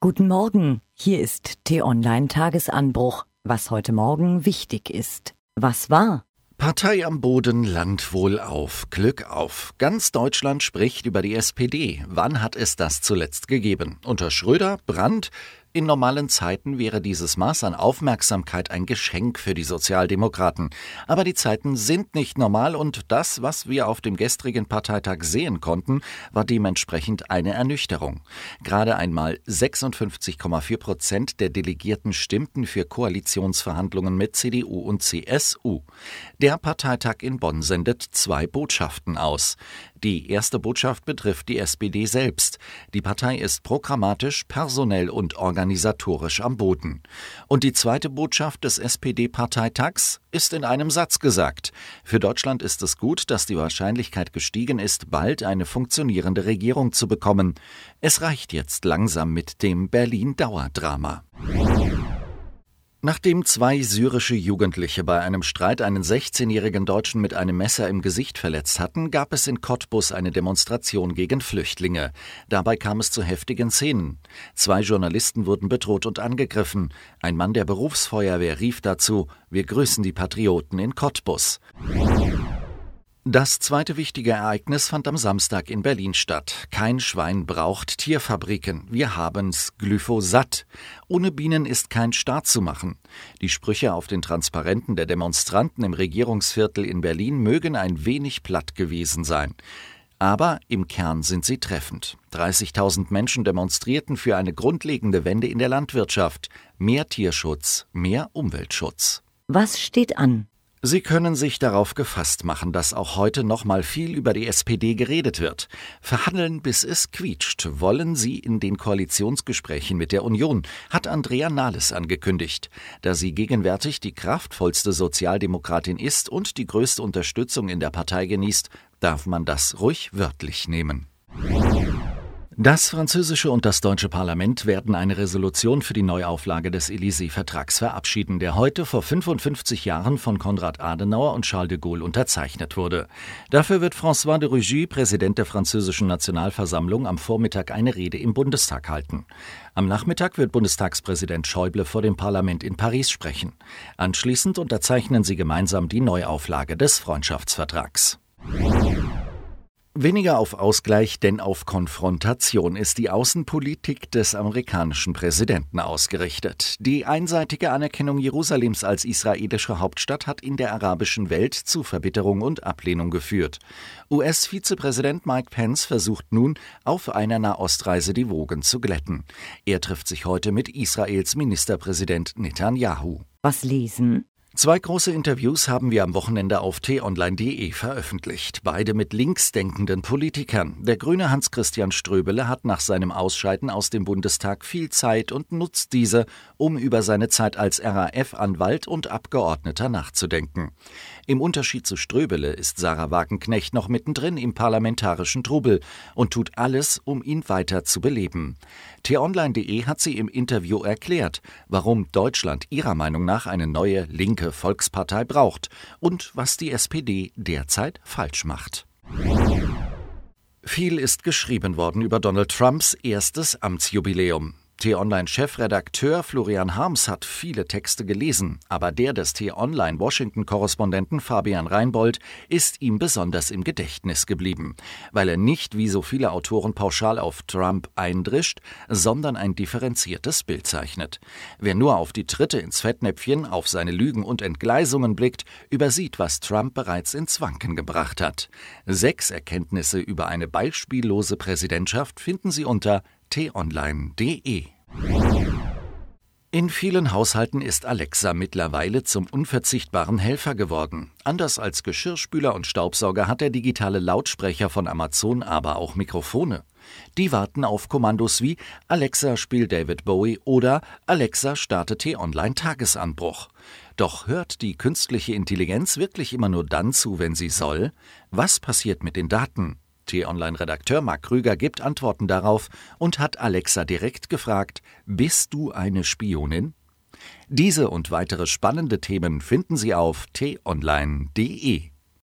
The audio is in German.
Guten Morgen, hier ist T-Online Tagesanbruch, was heute Morgen wichtig ist. Was war? Partei am Boden, Land wohl auf, Glück auf. Ganz Deutschland spricht über die SPD. Wann hat es das zuletzt gegeben? Unter Schröder, Brandt, in normalen Zeiten wäre dieses Maß an Aufmerksamkeit ein Geschenk für die Sozialdemokraten. Aber die Zeiten sind nicht normal und das, was wir auf dem gestrigen Parteitag sehen konnten, war dementsprechend eine Ernüchterung. Gerade einmal 56,4 Prozent der Delegierten stimmten für Koalitionsverhandlungen mit CDU und CSU. Der Parteitag in Bonn sendet zwei Botschaften aus. Die erste Botschaft betrifft die SPD selbst. Die Partei ist programmatisch, personell und organisatorisch am Boden. Und die zweite Botschaft des SPD-Parteitags ist in einem Satz gesagt. Für Deutschland ist es gut, dass die Wahrscheinlichkeit gestiegen ist, bald eine funktionierende Regierung zu bekommen. Es reicht jetzt langsam mit dem Berlin-Dauerdrama. Nachdem zwei syrische Jugendliche bei einem Streit einen 16-jährigen Deutschen mit einem Messer im Gesicht verletzt hatten, gab es in Cottbus eine Demonstration gegen Flüchtlinge. Dabei kam es zu heftigen Szenen. Zwei Journalisten wurden bedroht und angegriffen. Ein Mann der Berufsfeuerwehr rief dazu: Wir grüßen die Patrioten in Cottbus. Das zweite wichtige Ereignis fand am Samstag in Berlin statt. Kein Schwein braucht Tierfabriken. Wir haben's Glyphosat. Ohne Bienen ist kein Staat zu machen. Die Sprüche auf den Transparenten der Demonstranten im Regierungsviertel in Berlin mögen ein wenig platt gewesen sein. Aber im Kern sind sie treffend. 30.000 Menschen demonstrierten für eine grundlegende Wende in der Landwirtschaft. Mehr Tierschutz, mehr Umweltschutz. Was steht an? Sie können sich darauf gefasst machen, dass auch heute noch mal viel über die SPD geredet wird. Verhandeln, bis es quietscht, wollen Sie in den Koalitionsgesprächen mit der Union, hat Andrea Nahles angekündigt. Da sie gegenwärtig die kraftvollste Sozialdemokratin ist und die größte Unterstützung in der Partei genießt, darf man das ruhig wörtlich nehmen. Das französische und das deutsche Parlament werden eine Resolution für die Neuauflage des Élysée-Vertrags verabschieden, der heute vor 55 Jahren von Konrad Adenauer und Charles de Gaulle unterzeichnet wurde. Dafür wird François de Rugy, Präsident der französischen Nationalversammlung, am Vormittag eine Rede im Bundestag halten. Am Nachmittag wird Bundestagspräsident Schäuble vor dem Parlament in Paris sprechen. Anschließend unterzeichnen sie gemeinsam die Neuauflage des Freundschaftsvertrags. Weniger auf Ausgleich, denn auf Konfrontation ist die Außenpolitik des amerikanischen Präsidenten ausgerichtet. Die einseitige Anerkennung Jerusalems als israelische Hauptstadt hat in der arabischen Welt zu Verbitterung und Ablehnung geführt. US-Vizepräsident Mike Pence versucht nun, auf einer Nahostreise die Wogen zu glätten. Er trifft sich heute mit Israels Ministerpräsident Netanyahu. Was lesen? Zwei große Interviews haben wir am Wochenende auf t-online.de veröffentlicht, beide mit linksdenkenden Politikern. Der grüne Hans-Christian Ströbele hat nach seinem Ausscheiden aus dem Bundestag viel Zeit und nutzt diese, um über seine Zeit als RAF-Anwalt und Abgeordneter nachzudenken. Im Unterschied zu Ströbele ist Sarah Wagenknecht noch mittendrin im parlamentarischen Trubel und tut alles, um ihn weiter zu beleben. t-online.de hat sie im Interview erklärt, warum Deutschland ihrer Meinung nach eine neue linke Volkspartei braucht und was die SPD derzeit falsch macht. Viel ist geschrieben worden über Donald Trumps erstes Amtsjubiläum. T-Online-Chefredakteur Florian Harms hat viele Texte gelesen, aber der des T-Online-Washington-Korrespondenten Fabian Reinbold ist ihm besonders im Gedächtnis geblieben, weil er nicht wie so viele Autoren pauschal auf Trump eindrischt, sondern ein differenziertes Bild zeichnet. Wer nur auf die Tritte ins Fettnäpfchen, auf seine Lügen und Entgleisungen blickt, übersieht, was Trump bereits ins Wanken gebracht hat. Sechs Erkenntnisse über eine beispiellose Präsidentschaft finden Sie unter t-online.de. In vielen Haushalten ist Alexa mittlerweile zum unverzichtbaren Helfer geworden. Anders als Geschirrspüler und Staubsauger hat der digitale Lautsprecher von Amazon aber auch Mikrofone. Die warten auf Kommandos wie Alexa spiel David Bowie oder Alexa starte T-Online Tagesanbruch. Doch hört die künstliche Intelligenz wirklich immer nur dann zu, wenn sie soll? Was passiert mit den Daten? T-Online-Redakteur Marc Krüger gibt Antworten darauf und hat Alexa direkt gefragt: Bist du eine Spionin? Diese und weitere spannende Themen finden Sie auf t-online.de.